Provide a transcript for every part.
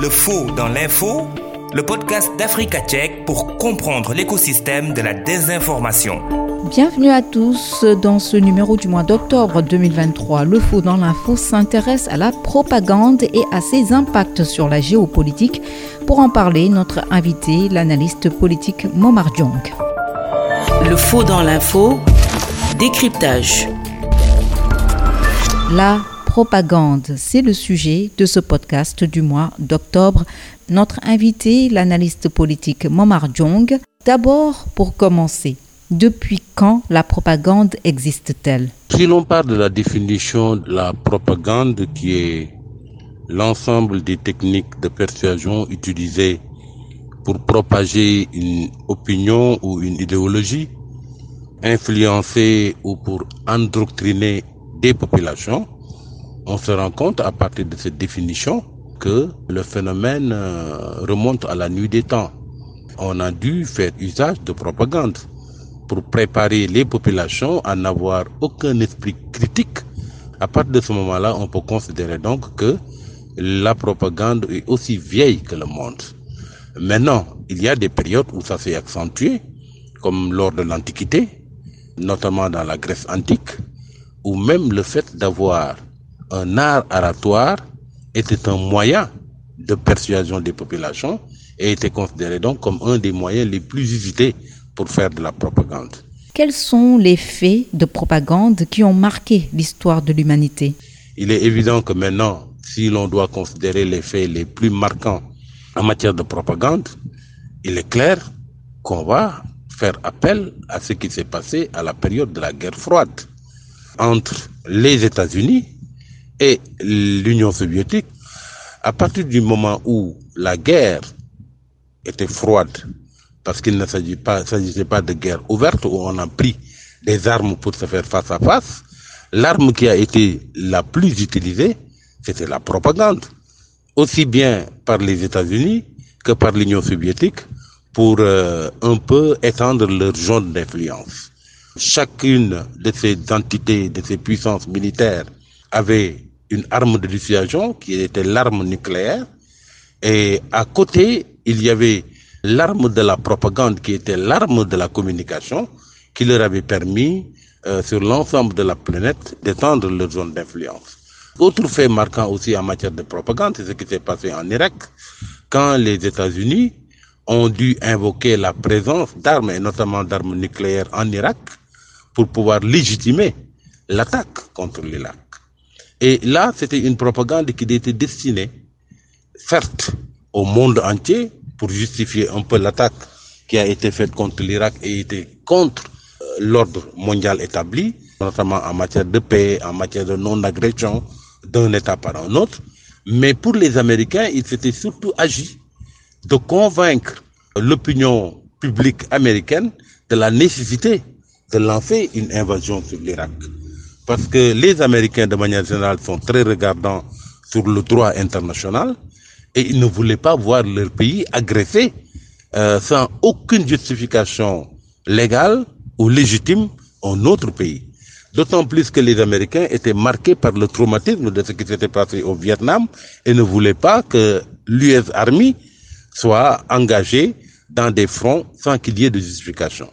Le faux dans l'info, le podcast d'Africa Tchèque pour comprendre l'écosystème de la désinformation. Bienvenue à tous dans ce numéro du mois d'octobre 2023. Le faux dans l'info s'intéresse à la propagande et à ses impacts sur la géopolitique. Pour en parler, notre invité, l'analyste politique Momar Jong. Le faux dans l'info, décryptage. La propagande, c'est le sujet de ce podcast du mois d'octobre. Notre invité, l'analyste politique Momar Jong. D'abord, pour commencer, depuis quand la propagande existe-t-elle? Si l'on parle de la définition de la propagande qui est l'ensemble des techniques de persuasion utilisées pour propager une opinion ou une idéologie, influencer ou pour endoctriner des populations, on se rend compte à partir de cette définition que le phénomène euh, remonte à la nuit des temps. On a dû faire usage de propagande pour préparer les populations à n'avoir aucun esprit critique. À partir de ce moment-là, on peut considérer donc que la propagande est aussi vieille que le monde. Maintenant, il y a des périodes où ça s'est accentué, comme lors de l'Antiquité, notamment dans la Grèce antique, ou même le fait d'avoir un art oratoire était un moyen de persuasion des populations et était considéré donc comme un des moyens les plus usités pour faire de la propagande. Quels sont les faits de propagande qui ont marqué l'histoire de l'humanité? Il est évident que maintenant, si l'on doit considérer les faits les plus marquants en matière de propagande, il est clair qu'on va faire appel à ce qui s'est passé à la période de la guerre froide entre les États-Unis et l'Union soviétique. À partir du moment où la guerre était froide, parce qu'il ne s'agissait pas, pas de guerre ouverte où on a pris des armes pour se faire face à face, l'arme qui a été la plus utilisée, c'était la propagande, aussi bien par les États-Unis que par l'Union soviétique, pour euh, un peu étendre leur zone d'influence. Chacune de ces entités, de ces puissances militaires, avait une arme de dissuasion qui était l'arme nucléaire, et à côté, il y avait l'arme de la propagande qui était l'arme de la communication qui leur avait permis euh, sur l'ensemble de la planète d'étendre leur zone d'influence. Autre fait marquant aussi en matière de propagande, c'est ce qui s'est passé en Irak, quand les États-Unis ont dû invoquer la présence d'armes, et notamment d'armes nucléaires en Irak, pour pouvoir légitimer l'attaque contre l'Irak. Et là, c'était une propagande qui était destinée, certes, au monde entier, pour justifier un peu l'attaque qui a été faite contre l'Irak et était contre euh, l'ordre mondial établi, notamment en matière de paix, en matière de non-agression d'un État par un autre. Mais pour les Américains, il s'était surtout agi de convaincre l'opinion publique américaine de la nécessité de lancer une invasion sur l'Irak. Parce que les Américains, de manière générale, sont très regardants sur le droit international et ils ne voulaient pas voir leur pays agressé euh, sans aucune justification légale ou légitime un autre pays. D'autant plus que les Américains étaient marqués par le traumatisme de ce qui s'était passé au Vietnam et ne voulaient pas que l'US Army soit engagée dans des fronts sans qu'il y ait de justification.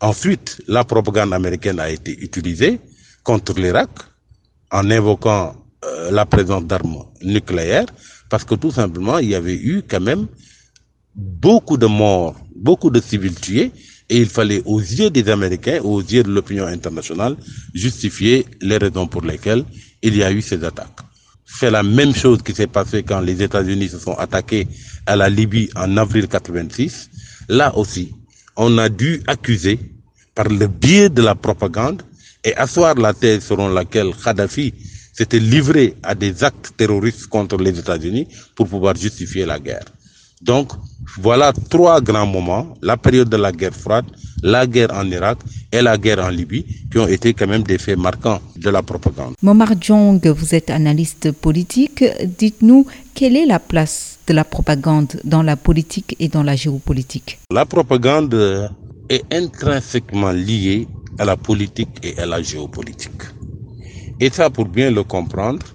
Ensuite, la propagande américaine a été utilisée contre l'Irak en invoquant euh, la présence d'armes nucléaires parce que tout simplement, il y avait eu quand même beaucoup de morts, beaucoup de civils tués, et il fallait aux yeux des Américains, aux yeux de l'opinion internationale, justifier les raisons pour lesquelles il y a eu ces attaques. C'est la même chose qui s'est passée quand les États-Unis se sont attaqués à la Libye en avril 86. Là aussi, on a dû accuser, par le biais de la propagande, et asseoir la thèse selon laquelle Kadhafi s'était livré à des actes terroristes contre les États-Unis pour pouvoir justifier la guerre. Donc, voilà trois grands moments, la période de la guerre froide, la guerre en Irak et la guerre en Libye, qui ont été quand même des faits marquants de la propagande. Momar Jong, vous êtes analyste politique. Dites-nous, quelle est la place de la propagande dans la politique et dans la géopolitique? La propagande est intrinsèquement liée à la politique et à la géopolitique. Et ça, pour bien le comprendre,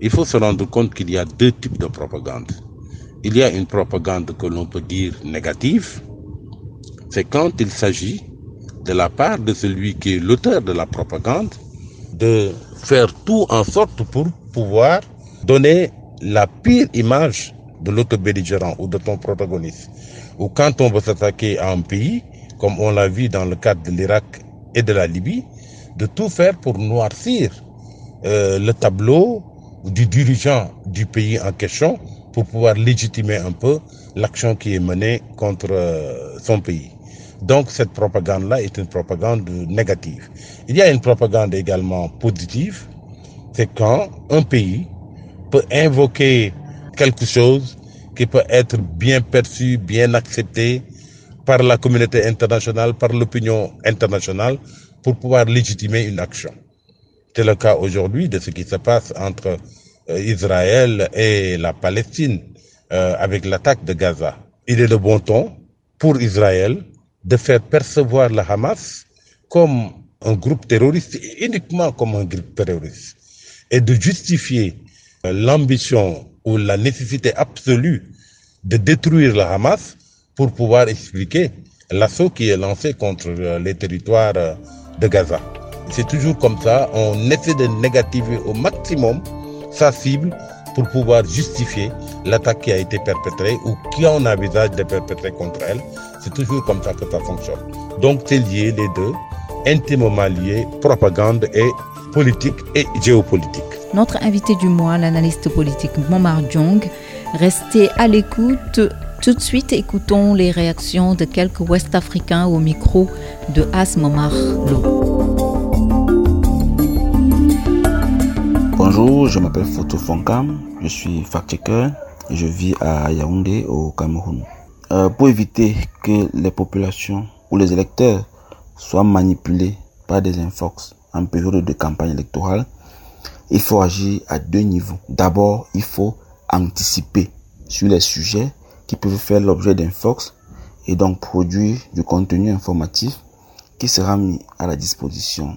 il faut se rendre compte qu'il y a deux types de propagande. il y a une propagande que l'on peut dire négative, c'est quand il s'agit de la part de celui qui est l'auteur de la propagande de faire tout en sorte pour pouvoir donner la pire image de l'autre belligérant ou de ton protagoniste. Ou quand on veut s'attaquer à un pays, comme on l'a vu dans le cadre de l'Irak et de la Libye, de tout faire pour noircir euh, le tableau du dirigeant du pays en question pour pouvoir légitimer un peu l'action qui est menée contre euh, son pays. Donc cette propagande-là est une propagande négative. Il y a une propagande également positive, c'est quand un pays peut invoquer quelque chose qui peut être bien perçu, bien accepté par la communauté internationale, par l'opinion internationale, pour pouvoir légitimer une action. C'est le cas aujourd'hui de ce qui se passe entre euh, Israël et la Palestine euh, avec l'attaque de Gaza. Il est de bon ton pour Israël de faire percevoir le Hamas comme un groupe terroriste, uniquement comme un groupe terroriste, et de justifier euh, l'ambition ou la nécessité absolue de détruire le Hamas pour pouvoir expliquer l'assaut qui est lancé contre euh, les territoires euh, de Gaza. C'est toujours comme ça, on essaie de négativer au maximum sa cible pour pouvoir justifier l'attaque qui a été perpétrée ou qui en envisage de perpétrer contre elle. C'est toujours comme ça que ça fonctionne. Donc c'est lié les deux, intimement lié, propagande et politique et géopolitique. Notre invité du mois, l'analyste politique Momar Jong, restez à l'écoute. Tout de suite, écoutons les réactions de quelques Ouest-Africains au micro de As Momar Lo. Bonjour, je m'appelle Foto Fonkam, je suis fact-checker et je vis à Yaoundé au Cameroun. Euh, pour éviter que les populations ou les électeurs soient manipulés par des infox en période de campagne électorale, il faut agir à deux niveaux. D'abord, il faut anticiper sur les sujets qui peuvent faire l'objet d'infox et donc produire du contenu informatif qui sera mis à la disposition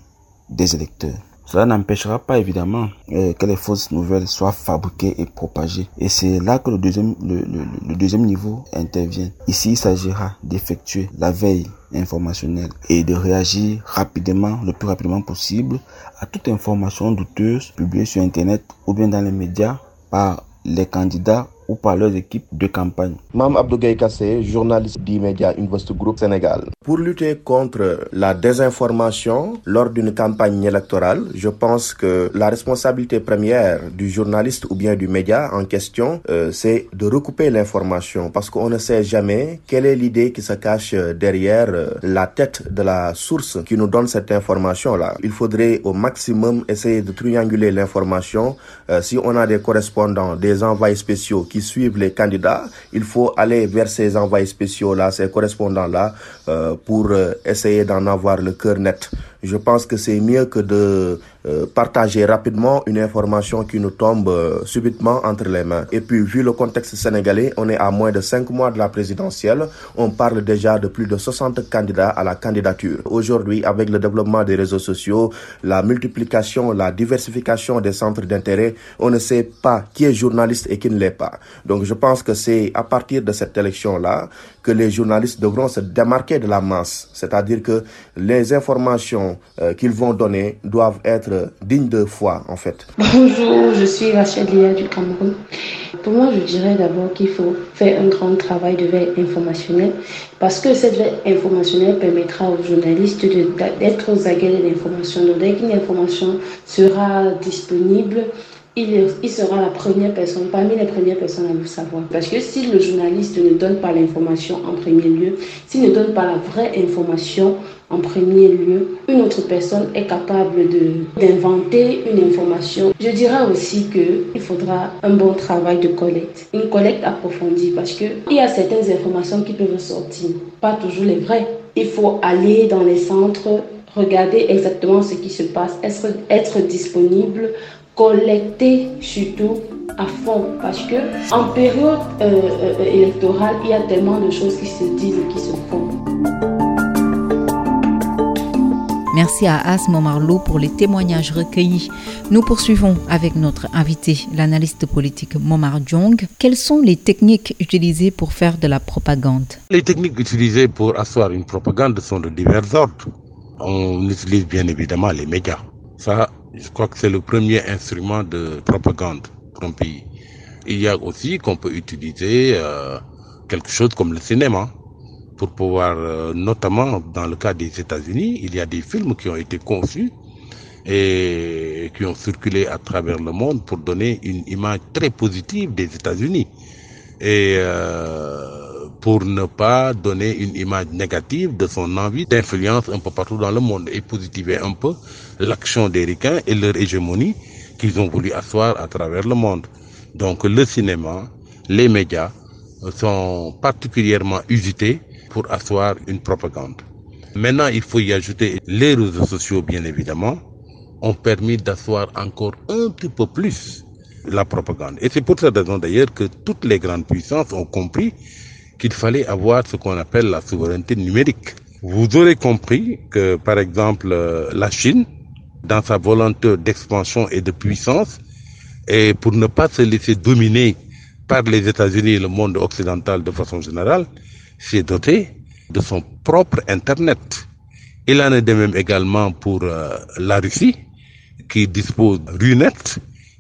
des électeurs. Cela n'empêchera pas évidemment euh, que les fausses nouvelles soient fabriquées et propagées. Et c'est là que le deuxième, le deuxième niveau intervient. Ici, il s'agira d'effectuer la veille informationnelle et de réagir rapidement, le plus rapidement possible, à toute information douteuse publiée sur Internet ou bien dans les médias par les candidats ou par leurs équipes de campagne. Mam Abdou Kassé, journaliste d'E-Media Invest Group Sénégal. Pour lutter contre la désinformation lors d'une campagne électorale, je pense que la responsabilité première du journaliste ou bien du média en question, euh, c'est de recouper l'information parce qu'on ne sait jamais quelle est l'idée qui se cache derrière euh, la tête de la source qui nous donne cette information-là. Il faudrait au maximum essayer de trianguler l'information. Euh, si on a des correspondants, des envoyés spéciaux qui suivent les candidats, il faut aller vers ces envoyés spéciaux-là, ces correspondants-là, euh, pour euh, essayer d'en avoir le cœur net. Je pense que c'est mieux que de euh, partager rapidement une information qui nous tombe euh, subitement entre les mains. Et puis, vu le contexte sénégalais, on est à moins de cinq mois de la présidentielle. On parle déjà de plus de 60 candidats à la candidature. Aujourd'hui, avec le développement des réseaux sociaux, la multiplication, la diversification des centres d'intérêt, on ne sait pas qui est journaliste et qui ne l'est pas. Donc, je pense que c'est à partir de cette élection-là que les journalistes devront se démarquer de la masse. C'est-à-dire que les informations euh, qu'ils vont donner doivent être dignes de foi, en fait. Bonjour, je suis Rachel Lia du Cameroun. Pour moi, je dirais d'abord qu'il faut faire un grand travail de veille informationnelle parce que cette veille informationnelle permettra aux journalistes d'être aux aguets de l'information. Donc, dès qu'une information sera disponible, il, sera la première personne, parmi les premières personnes à le savoir. Parce que si le journaliste ne donne pas l'information en premier lieu, s'il ne donne pas la vraie information en premier lieu, une autre personne est capable d'inventer une information. Je dirais aussi qu'il faudra un bon travail de collecte, une collecte approfondie parce qu'il y a certaines informations qui peuvent sortir, pas toujours les vraies. Il faut aller dans les centres, regarder exactement ce qui se passe, être, être disponible collecter surtout à fond parce que en période euh, euh, électorale, il y a tellement de choses qui se disent et qui se font. Merci à Asmo Marlowe pour les témoignages recueillis. Nous poursuivons avec notre invité, l'analyste politique Momar Jong. Quelles sont les techniques utilisées pour faire de la propagande? Les techniques utilisées pour asseoir une propagande sont de divers ordres. On utilise bien évidemment les médias. Ça, je crois que c'est le premier instrument de propagande pour un pays. Il y a aussi qu'on peut utiliser euh, quelque chose comme le cinéma pour pouvoir, euh, notamment dans le cas des États-Unis, il y a des films qui ont été conçus et qui ont circulé à travers le monde pour donner une image très positive des États-Unis et euh, pour ne pas donner une image négative de son envie d'influence un peu partout dans le monde et positiver un peu l'action des ricains et leur hégémonie qu'ils ont voulu asseoir à travers le monde. Donc le cinéma, les médias sont particulièrement usités pour asseoir une propagande. Maintenant, il faut y ajouter les réseaux sociaux, bien évidemment, ont permis d'asseoir encore un petit peu plus la propagande. Et c'est pour cette raison d'ailleurs que toutes les grandes puissances ont compris qu'il fallait avoir ce qu'on appelle la souveraineté numérique. Vous aurez compris que, par exemple, la Chine, dans sa volonté d'expansion et de puissance, et pour ne pas se laisser dominer par les États-Unis et le monde occidental de façon générale, s'est doté de son propre Internet. Il en est de même également pour euh, la Russie, qui dispose RUNET,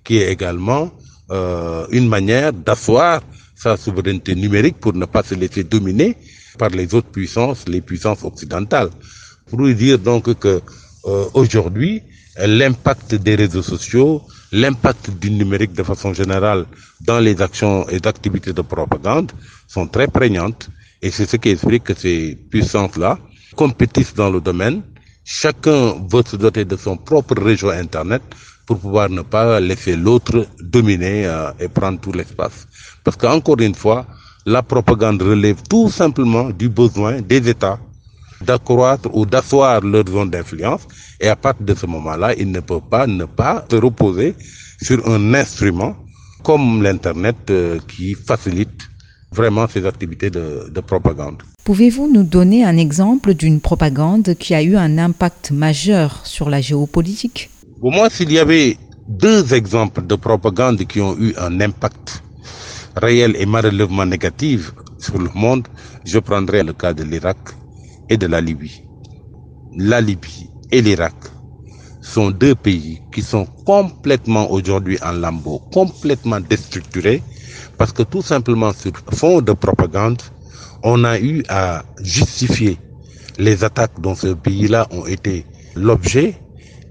qui est également euh, une manière d'asseoir sa souveraineté numérique pour ne pas se laisser dominer par les autres puissances, les puissances occidentales. Pour dire donc que euh, aujourd'hui, l'impact des réseaux sociaux, l'impact du numérique de façon générale dans les actions et activités de propagande sont très prégnantes et c'est ce qui explique que ces puissances-là compétissent dans le domaine. Chacun veut se doter de son propre réseau Internet pour pouvoir ne pas laisser l'autre dominer euh, et prendre tout l'espace. Parce qu'encore une fois, la propagande relève tout simplement du besoin des États d'accroître ou d'asseoir leur zone d'influence. Et à partir de ce moment-là, ils ne peuvent pas ne pas se reposer sur un instrument comme l'Internet euh, qui facilite vraiment ces activités de, de propagande. Pouvez-vous nous donner un exemple d'une propagande qui a eu un impact majeur sur la géopolitique? Pour moi, s'il y avait deux exemples de propagande qui ont eu un impact réel et malheureusement négatif sur le monde, je prendrais le cas de l'Irak et de la Libye. La Libye et l'Irak sont deux pays qui sont complètement aujourd'hui en lambeaux, complètement déstructurés, parce que tout simplement sur fond de propagande, on a eu à justifier les attaques dont ce pays-là ont été l'objet,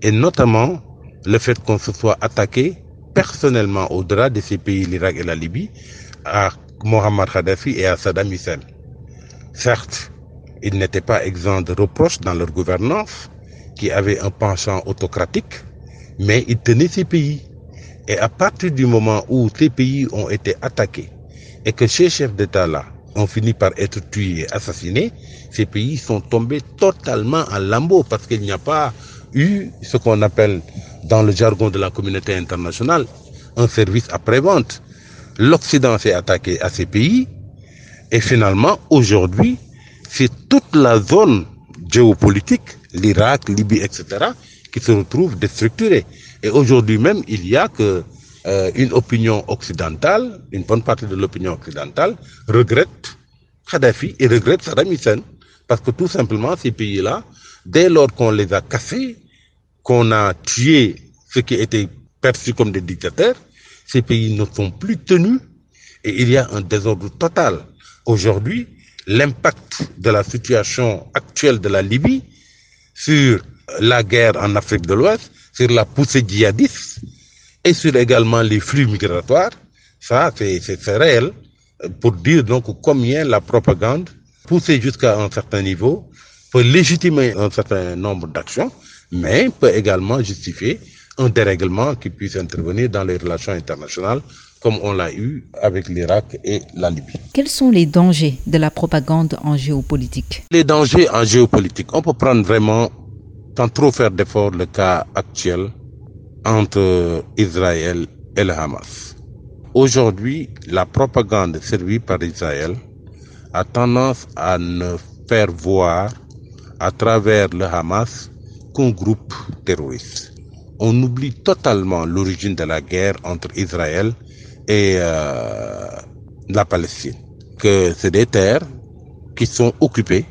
et notamment le fait qu'on se soit attaqué personnellement au-delà de ces pays, l'Irak et la Libye, à Mohamed Kadhafi et à Saddam Hussein. Certes, ils n'étaient pas exempts de reproches dans leur gouvernance, qui avait un penchant autocratique, mais ils tenaient ces pays. Et à partir du moment où ces pays ont été attaqués et que ces chefs d'État-là ont fini par être tués assassinés, ces pays sont tombés totalement en lambeaux parce qu'il n'y a pas eu ce qu'on appelle dans le jargon de la communauté internationale un service après-vente. L'Occident s'est attaqué à ces pays et finalement aujourd'hui c'est toute la zone géopolitique, l'Irak, Libye, etc., qui se retrouve déstructurée. Et aujourd'hui même, il y a que euh, une opinion occidentale, une bonne partie de l'opinion occidentale, regrette Kadhafi et regrette Saddam Hussein. Parce que tout simplement, ces pays-là, dès lors qu'on les a cassés, qu'on a tué ceux qui étaient perçus comme des dictateurs, ces pays ne sont plus tenus et il y a un désordre total. Aujourd'hui, l'impact de la situation actuelle de la Libye sur la guerre en Afrique de l'Ouest, sur la poussée djihadiste et sur également les flux migratoires, ça c'est réel pour dire donc combien la propagande poussée jusqu'à un certain niveau peut légitimer un certain nombre d'actions, mais peut également justifier un dérèglement qui puisse intervenir dans les relations internationales comme on l'a eu avec l'Irak et la Libye. Quels sont les dangers de la propagande en géopolitique? Les dangers en géopolitique, on peut prendre vraiment, sans trop faire d'efforts, le cas actuel entre Israël et le Hamas. Aujourd'hui, la propagande servie par Israël a tendance à ne faire voir à travers le Hamas qu'un groupe terroriste. On oublie totalement l'origine de la guerre entre Israël et euh, la Palestine. Que c'est des terres qui sont occupées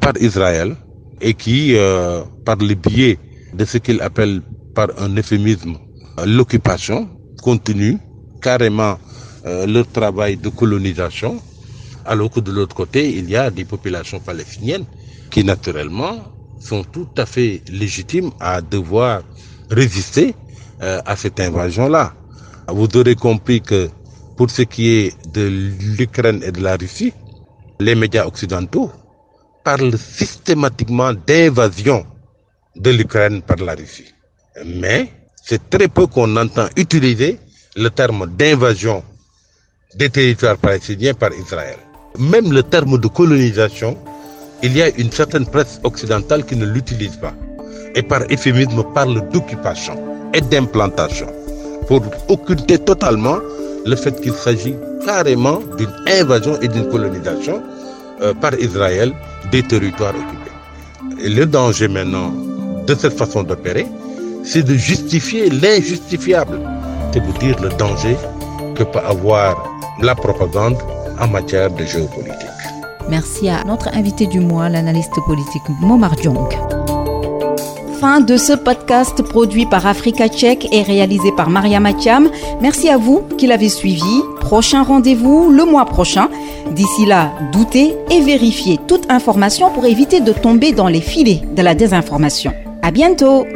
par Israël et qui, euh, par le biais de ce qu'il appelle par un euphémisme l'occupation, continuent carrément euh, leur travail de colonisation, alors que de l'autre côté, il y a des populations palestiniennes qui, naturellement, sont tout à fait légitimes à devoir résister euh, à cette invasion-là. Vous aurez compris que pour ce qui est de l'Ukraine et de la Russie, les médias occidentaux parlent systématiquement d'invasion de l'Ukraine par la Russie. Mais c'est très peu qu'on entend utiliser le terme d'invasion des territoires palestiniens par Israël. Même le terme de colonisation, il y a une certaine presse occidentale qui ne l'utilise pas. Et par euphémisme parle d'occupation et d'implantation pour occulter totalement le fait qu'il s'agit carrément d'une invasion et d'une colonisation euh, par Israël des territoires occupés. Le danger maintenant de cette façon d'opérer, c'est de justifier l'injustifiable. C'est vous dire le danger que peut avoir la propagande en matière de géopolitique. Merci à notre invité du mois, l'analyste politique Momar Diong. Fin de ce podcast produit par Africa Tchèque et réalisé par Maria Matiam. Merci à vous qui l'avez suivi. Prochain rendez-vous le mois prochain. D'ici là, doutez et vérifiez toute information pour éviter de tomber dans les filets de la désinformation. À bientôt!